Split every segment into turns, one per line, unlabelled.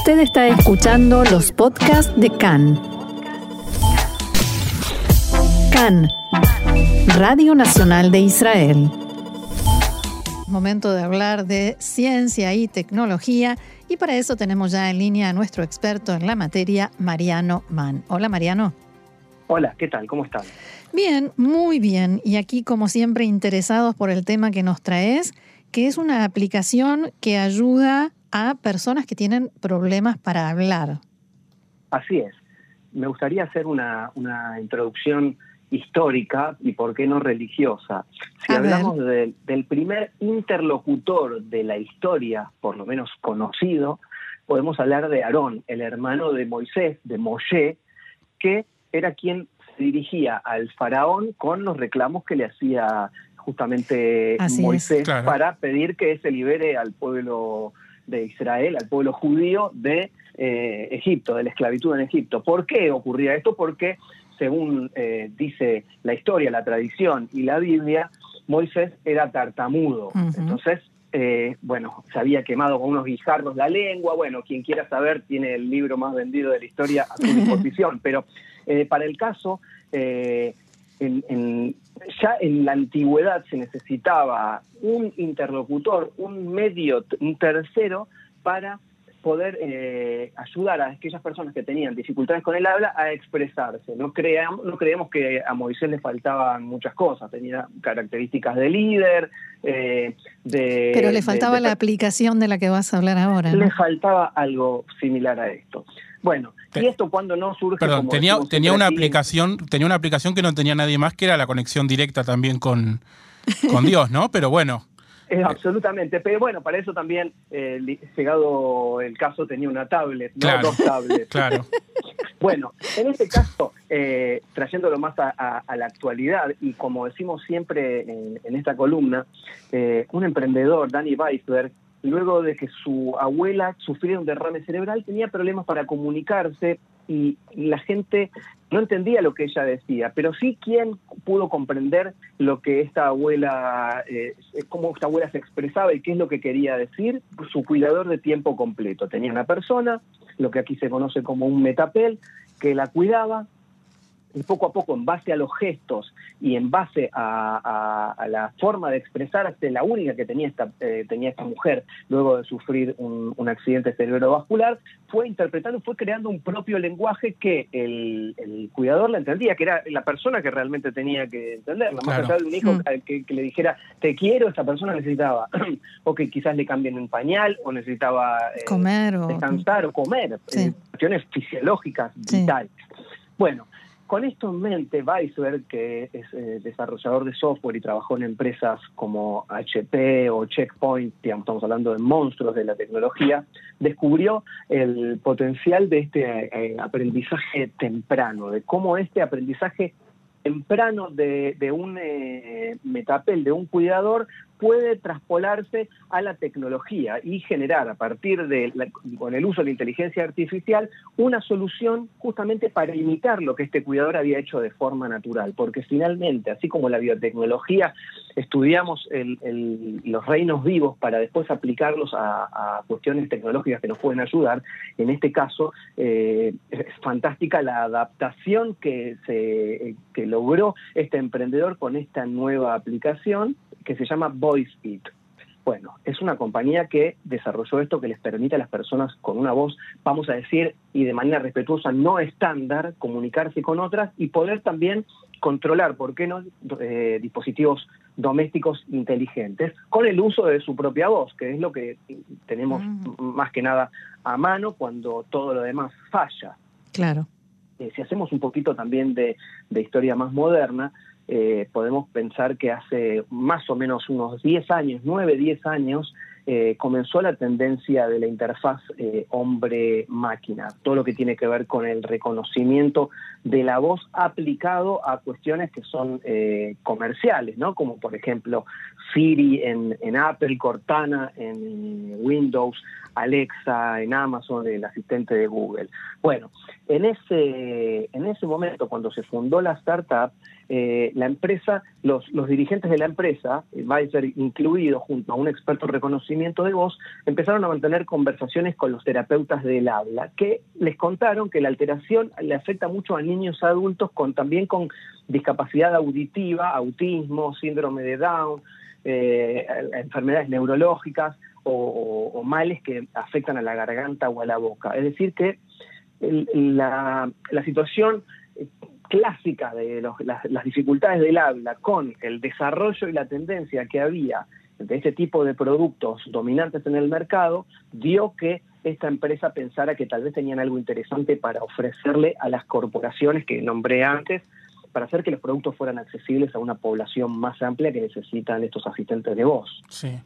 Usted está escuchando los podcasts de CAN. CAN, Radio Nacional de Israel.
Momento de hablar de ciencia y tecnología y para eso tenemos ya en línea a nuestro experto en la materia, Mariano Mann. Hola Mariano.
Hola, ¿qué tal? ¿Cómo están?
Bien, muy bien. Y aquí, como siempre, interesados por el tema que nos traes, que es una aplicación que ayuda a personas que tienen problemas para hablar.
Así es. Me gustaría hacer una, introducción histórica y por qué no religiosa. Si hablamos del primer interlocutor de la historia, por lo menos conocido, podemos hablar de Aarón, el hermano de Moisés, de Moshe, que era quien se dirigía al faraón con los reclamos que le hacía justamente Moisés para pedir que se libere al pueblo de Israel, al pueblo judío de eh, Egipto, de la esclavitud en Egipto. ¿Por qué ocurría esto? Porque, según eh, dice la historia, la tradición y la Biblia, Moisés era tartamudo. Entonces, eh, bueno, se había quemado con unos guijarros la lengua. Bueno, quien quiera saber tiene el libro más vendido de la historia a su disposición. Pero para el caso, ya en la antigüedad se necesitaba un interlocutor, un medio, un tercero para poder eh, ayudar a aquellas personas que tenían dificultades con el habla a expresarse. No creamos, no creemos que a Moisés le faltaban muchas cosas, tenía características de líder, eh, de...
Pero le faltaba la aplicación de la que vas a hablar ahora.
Le faltaba algo similar a esto. Bueno, y esto cuando no surge.
Perdón, tenía, tenía una aplicación, tenía una aplicación que no tenía nadie más, que era la conexión directa también con, con Dios, ¿no? Pero bueno.
Eh, absolutamente, pero bueno, para eso también, eh, llegado el caso, tenía una tablet, ¿no?
Claro,
dos tablets.
Claro.
bueno, en este caso, eh, trayéndolo más a, la actualidad, y como decimos siempre en, esta columna, un emprendedor, Danny Weisberg, luego de que su abuela sufriera un derrame cerebral, tenía problemas para comunicarse y, la gente no entendía lo que ella decía, pero sí quien pudo comprender lo que esta abuela, eh, cómo esta abuela se expresaba y qué es lo que quería decir, su cuidador de tiempo completo. Tenía una persona, lo que aquí se conoce como un metapel, que la cuidaba, y poco a poco, en base a los gestos y en base a, la forma de expresarse, la única que tenía esta, eh, tenía esta mujer luego de sufrir un, accidente cerebrovascular, fue interpretando, fue creando un propio lenguaje que el, cuidador la entendía, que era la persona que realmente tenía que entenderla. Más allá de un hijo mm. que, le dijera, te quiero, esa persona necesitaba, o que quizás le cambien un pañal, o necesitaba
eh, comer o...
descansar o comer, eh, cuestiones fisiológicas, vitales. Bueno, con esto en mente, Weisberg, que es eh, desarrollador de software y trabajó en empresas como HP o Checkpoint, digamos, estamos hablando de monstruos de la tecnología, descubrió el potencial de este eh, aprendizaje temprano, de cómo este aprendizaje temprano de, un eh, metapel, de un cuidador, puede traspolarse a la tecnología y generar a partir de, con el uso de la inteligencia artificial, una solución justamente para imitar lo que este cuidador había hecho de forma natural. Porque finalmente, así como la biotecnología, estudiamos los reinos vivos para después aplicarlos a, cuestiones tecnológicas que nos pueden ayudar, en este caso eh, es fantástica la adaptación que, se, que logró este emprendedor con esta nueva aplicación que se llama VoiceIt. Bueno, es una compañía que desarrolló esto que les permite a las personas con una voz, vamos a decir, y de manera respetuosa, no estándar, comunicarse con otras y poder también controlar, ¿por qué no?, eh, dispositivos domésticos inteligentes con el uso de su propia voz, que es lo que tenemos mm. más que nada a mano cuando todo lo demás falla.
Claro.
Eh, si hacemos un poquito también de, de historia más moderna, eh, podemos pensar que hace más o menos unos 10 años, 9, 10 años, eh, comenzó la tendencia de la interfaz eh, hombre-máquina, todo lo que tiene que ver con el reconocimiento de la voz aplicado a cuestiones que son comerciales, ¿no? como por ejemplo Siri en, Apple, Cortana en Windows, Alexa, en Amazon, el asistente de Google. Bueno, en ese, en ese momento, cuando se fundó la startup, eh, la empresa, los, los, dirigentes de la empresa, Advisor incluido, junto a un experto en reconocimiento de voz, empezaron a mantener conversaciones con los terapeutas del habla, que les contaron que la alteración le afecta mucho a niños adultos con también con discapacidad auditiva, autismo, síndrome de Down, eh, enfermedades neurológicas o, males que afectan a la garganta o a la boca. Es decir, que la, situación clásica de las, dificultades del habla con el desarrollo y la tendencia que había de este tipo de productos dominantes en el mercado, dio que esta empresa pensara que tal vez tenían algo interesante para ofrecerle a las corporaciones que nombré antes, para hacer que los productos fueran accesibles a una población más amplia que necesitan estos asistentes de voz.
Sí.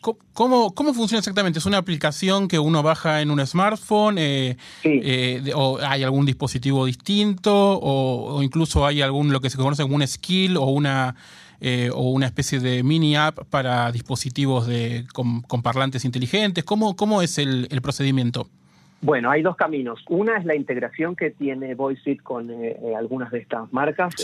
¿Cómo, ¿Cómo funciona exactamente? ¿Es una aplicación que uno baja en un smartphone? Eh, eh, ¿O hay algún dispositivo distinto? O, incluso hay algún, lo que se conoce como un skill o una, eh, o una especie de mini app para dispositivos de, con, parlantes inteligentes? ¿Cómo, cómo es el, el, procedimiento?
Bueno, hay dos caminos. Una es la integración que tiene VoiceIt con algunas de estas marcas.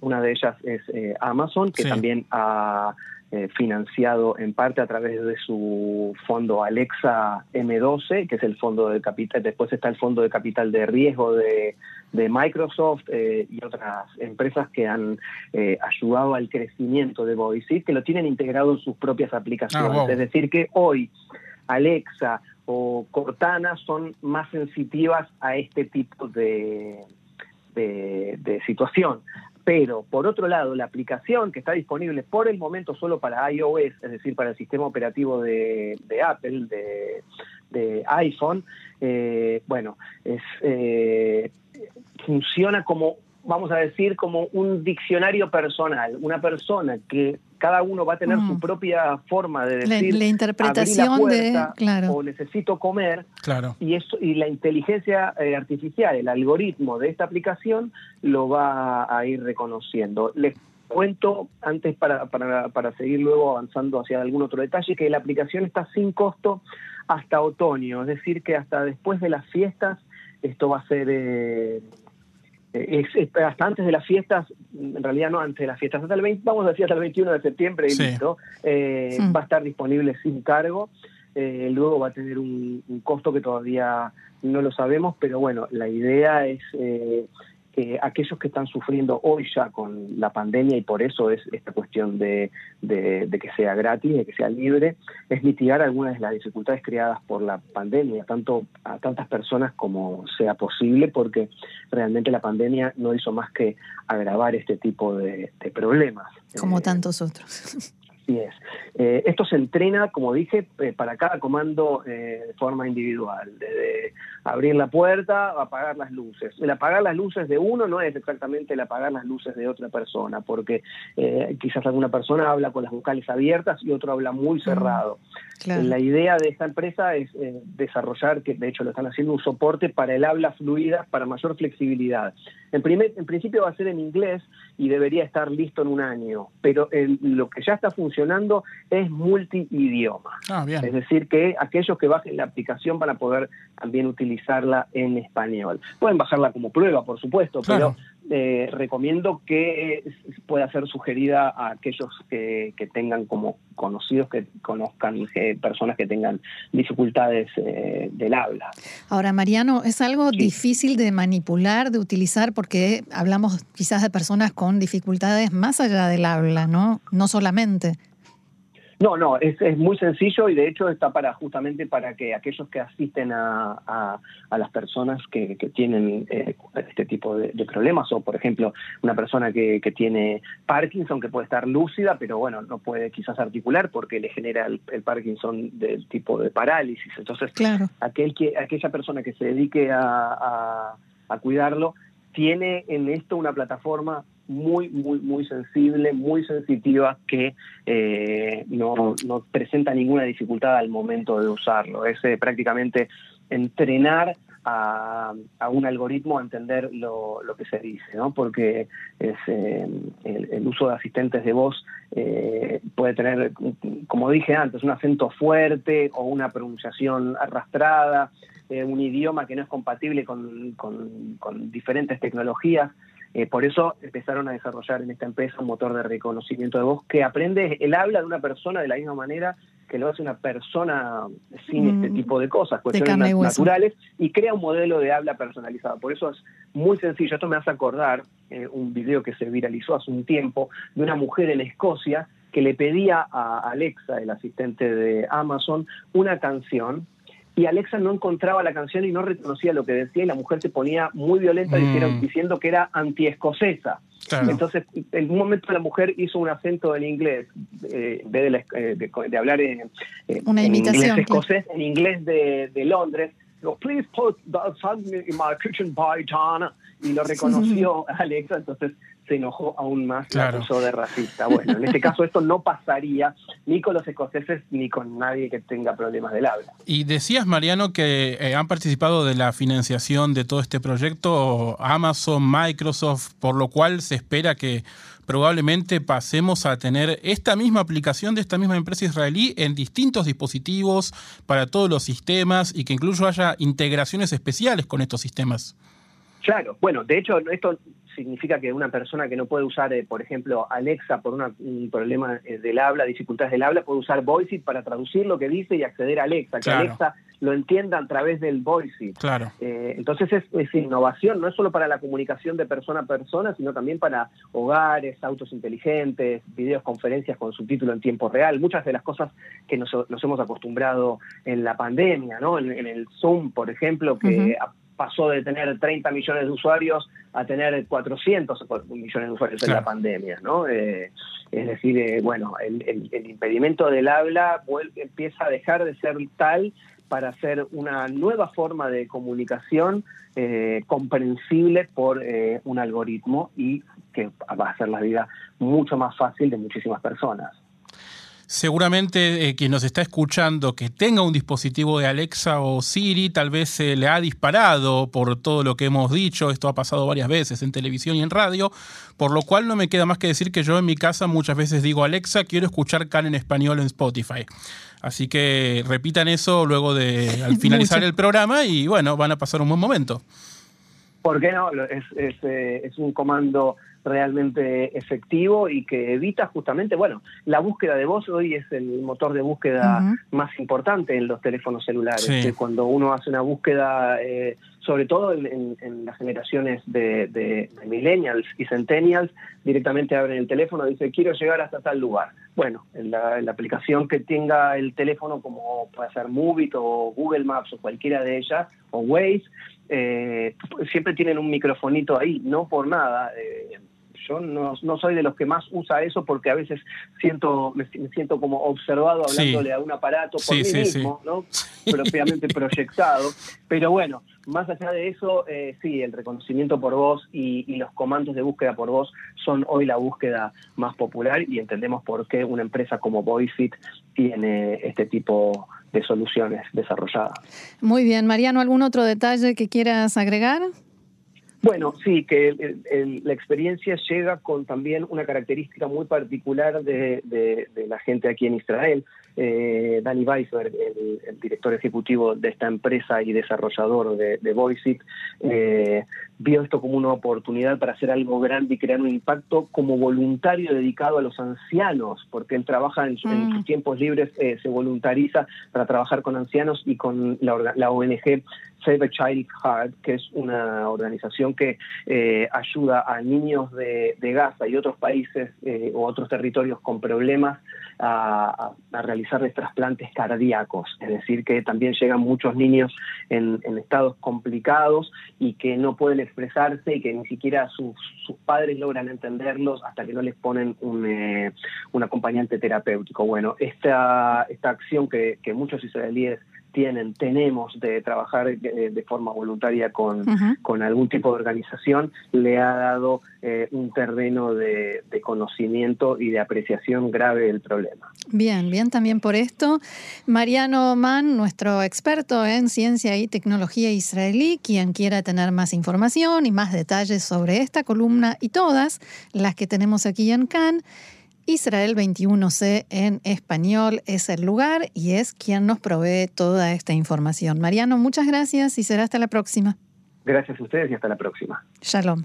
una de ellas es Amazon, que también ha eh, financiado en parte a través de su fondo Alexa M12, que es el fondo de capital, después está el fondo de capital de riesgo de, Microsoft eh, y otras empresas que han eh, ayudado al crecimiento de Voice, que lo tienen integrado en sus propias aplicaciones. Ah, es decir, que hoy Alexa o Cortana son más sensitivas a este tipo de, de situación. Pero, por otro lado, la aplicación que está disponible por el momento solo para iOS, es decir, para el sistema operativo de, Apple, de, iPhone, eh, bueno, eh, funciona como vamos a decir, como un diccionario personal, una persona que cada uno va a tener su mm. propia forma de decir
la, interpretación de claro.
o necesito comer claro. y eso y la inteligencia eh, artificial el algoritmo de esta aplicación lo va a ir reconociendo les cuento antes para, para, para seguir luego avanzando hacia algún otro detalle que la aplicación está sin costo hasta otoño es decir que hasta después de las fiestas esto va a ser eh, es, hasta antes de las fiestas, en realidad no antes de las fiestas, hasta el 20, vamos a decir hasta el 21 de septiembre y listo, eh, va a estar disponible sin cargo. Eh, luego va a tener un, costo que todavía no lo sabemos, pero bueno, la idea es eh, aquellos que están sufriendo hoy ya con la pandemia y por eso es esta cuestión de, que sea gratis, de que sea libre, es mitigar algunas de las dificultades creadas por la pandemia, tanto a tantas personas como sea posible, porque realmente la pandemia no hizo más que agravar este tipo de, problemas.
Como eh, tantos otros.
Así es. Eh, esto se entrena, como dije, eh, para cada comando eh, de forma individual. Desde abrir la puerta, apagar las luces. El apagar las luces de uno no es exactamente el apagar las luces de otra persona, porque quizás alguna persona habla con las vocales abiertas y otro habla muy cerrado. La idea de esta empresa es desarrollar, que de hecho lo están haciendo, un soporte para el habla fluida, para mayor flexibilidad. En, primer, en principio va a ser en inglés y debería estar listo en un año, pero lo que ya está funcionando es multi-idioma. Ah, es decir, que aquellos que bajen la aplicación van a poder también utilizarla en español. Pueden bajarla como prueba, por supuesto, pero eh, recomiendo que pueda ser sugerida a aquellos que, tengan como conocidos, que conozcan eh, personas que tengan dificultades eh, del habla.
Ahora, Mariano, es algo difícil de manipular, de utilizar, porque hablamos quizás de personas con dificultades más allá del habla, ¿no? No solamente.
No, no, es, muy sencillo y de hecho está para justamente para que aquellos que asisten a, las personas que, tienen eh, este tipo de, problemas o por ejemplo una persona que, tiene Parkinson que puede estar lúcida pero bueno no puede quizás articular porque le genera el, Parkinson del tipo de parálisis. Entonces aquel que aquella persona que se dedique a cuidarlo tiene en esto una plataforma muy, muy, muy sensible, muy sensitiva, que eh, no, presenta ninguna dificultad al momento de usarlo. Es eh, prácticamente entrenar a, un algoritmo a entender lo, que se dice, ¿no? Porque es, eh, el, uso de asistentes de voz puede tener, como dije antes, un acento fuerte o una pronunciación arrastrada, un idioma que no es compatible con diferentes tecnologías. Eh, por eso empezaron a desarrollar en esta empresa un motor de reconocimiento de voz que aprende el habla de una persona de la misma manera que lo hace una persona sin este mm. tipo de cosas, cuestiones naturales, y crea un modelo de habla personalizado. Por eso es muy sencillo. Esto me hace acordar eh, un video que se viralizó hace un tiempo de una mujer en Escocia que le pedía a Alexa, el asistente de Amazon, una canción y Alexa no encontraba la canción y no reconocía lo que decía y la mujer se ponía muy violenta mm. diciendo que era antiescocesa. Entonces, en un momento la mujer hizo un acento en inglés, eh, en vez de, eh, de, hablar en, inglés escocés, en inglés de, de Londres, please put that song in my kitchen by Donna. Y lo reconoció Alexa, entonces se enojó aún más claro. la de racista. Bueno, en este caso esto no pasaría ni con los escoceses ni con nadie que tenga problemas del habla.
Y decías, Mariano, que eh, han participado de la financiación de todo este proyecto Amazon, Microsoft, por lo cual se espera que probablemente pasemos a tener esta misma aplicación de esta misma empresa israelí en distintos dispositivos para todos los sistemas y que incluso haya integraciones especiales con estos sistemas.
Claro, bueno, de hecho esto significa que una persona que no puede usar, eh, por ejemplo, Alexa por un problema eh, del habla, dificultades del habla, puede usar VoiceIt para traducir lo que dice y acceder a Alexa, que Alexa lo entienda a través del VoiceIt.
Claro.
Eh, entonces es, innovación, no es solo para la comunicación de persona a persona, sino también para hogares, autos inteligentes, videoconferencias con subtítulo en tiempo real, muchas de las cosas que nos, hemos acostumbrado en la pandemia, ¿no? En, el Zoom, por ejemplo, que pasó de tener 30 millones de usuarios a tener 400 millones de usuarios en la pandemia, ¿no? Eh, es decir, eh, bueno, el, impedimento del habla empieza a dejar de ser tal para ser una nueva forma de comunicación eh, comprensible por un algoritmo y que va a hacer la vida mucho más fácil de muchísimas personas.
Seguramente eh, quien nos está escuchando que tenga un dispositivo de Alexa o Siri tal vez se le ha disparado por todo lo que hemos dicho. Esto ha pasado varias veces en televisión y en radio, por lo cual no me queda más que decir que yo en mi casa muchas veces digo Alexa, quiero escuchar Can en español en Spotify. Así que repitan eso luego de al finalizar el programa y bueno, van a pasar un buen momento.
¿Por qué no? Es, es, eh, es un comando realmente efectivo y que evita justamente, bueno, la búsqueda de voz hoy es el motor de búsqueda más importante en los teléfonos celulares. cuando uno hace una búsqueda, eh, sobre todo en, las generaciones de, millennials y centennials, directamente abren el teléfono y dice quiero llegar hasta tal lugar. Bueno, en la, aplicación que tenga el teléfono, como puede ser Movit o Google Maps o cualquiera de ellas, o Waze, eh, siempre tienen un microfonito ahí, no por nada. Eh, yo no, soy de los que más usa eso porque a veces siento me, siento como observado hablándole a un aparato por mí mismo, ¿no? propiamente proyectado. Pero bueno, más allá de eso, eh, sí, el reconocimiento por voz y, y, los comandos de búsqueda por voz son hoy la búsqueda más popular y entendemos por qué una empresa como VoiceIt tiene este tipo de soluciones desarrolladas.
Muy bien, Mariano, ¿algún otro detalle que quieras agregar?
Bueno, sí, que la experiencia llega con también una característica muy particular de, la gente aquí en Israel. Eh, Danny Weisberg, el, director ejecutivo de esta empresa y desarrollador de, de VoiceIt, eh, vio esto como una oportunidad para hacer algo grande y crear un impacto como voluntario dedicado a los ancianos, porque él trabaja en, sus mm. tiempos libres, eh, se voluntariza para trabajar con ancianos y con la, la ONG Save a Child Heart, que es una organización que eh, ayuda a niños de, Gaza y otros países eh, o otros territorios con problemas a, realizarles trasplantes cardíacos. Es decir, que también llegan muchos niños en, estados complicados y que no pueden expresarse y que ni siquiera sus, padres logran entenderlos hasta que no les ponen un, eh, acompañante terapéutico. Bueno, esta, esta acción que, que muchos israelíes tienen, tenemos de trabajar de, forma voluntaria con, con, algún tipo de organización, le ha dado un terreno de, de, conocimiento y de apreciación grave del problema.
Bien, bien también por esto. Mariano Mann, nuestro experto en ciencia y tecnología israelí, quien quiera tener más información y más detalles sobre esta columna y todas las que tenemos aquí en Cannes, Israel 21C en español es el lugar y es quien nos provee toda esta información. Mariano, muchas gracias y será hasta la próxima.
Gracias a ustedes y hasta la próxima.
Shalom.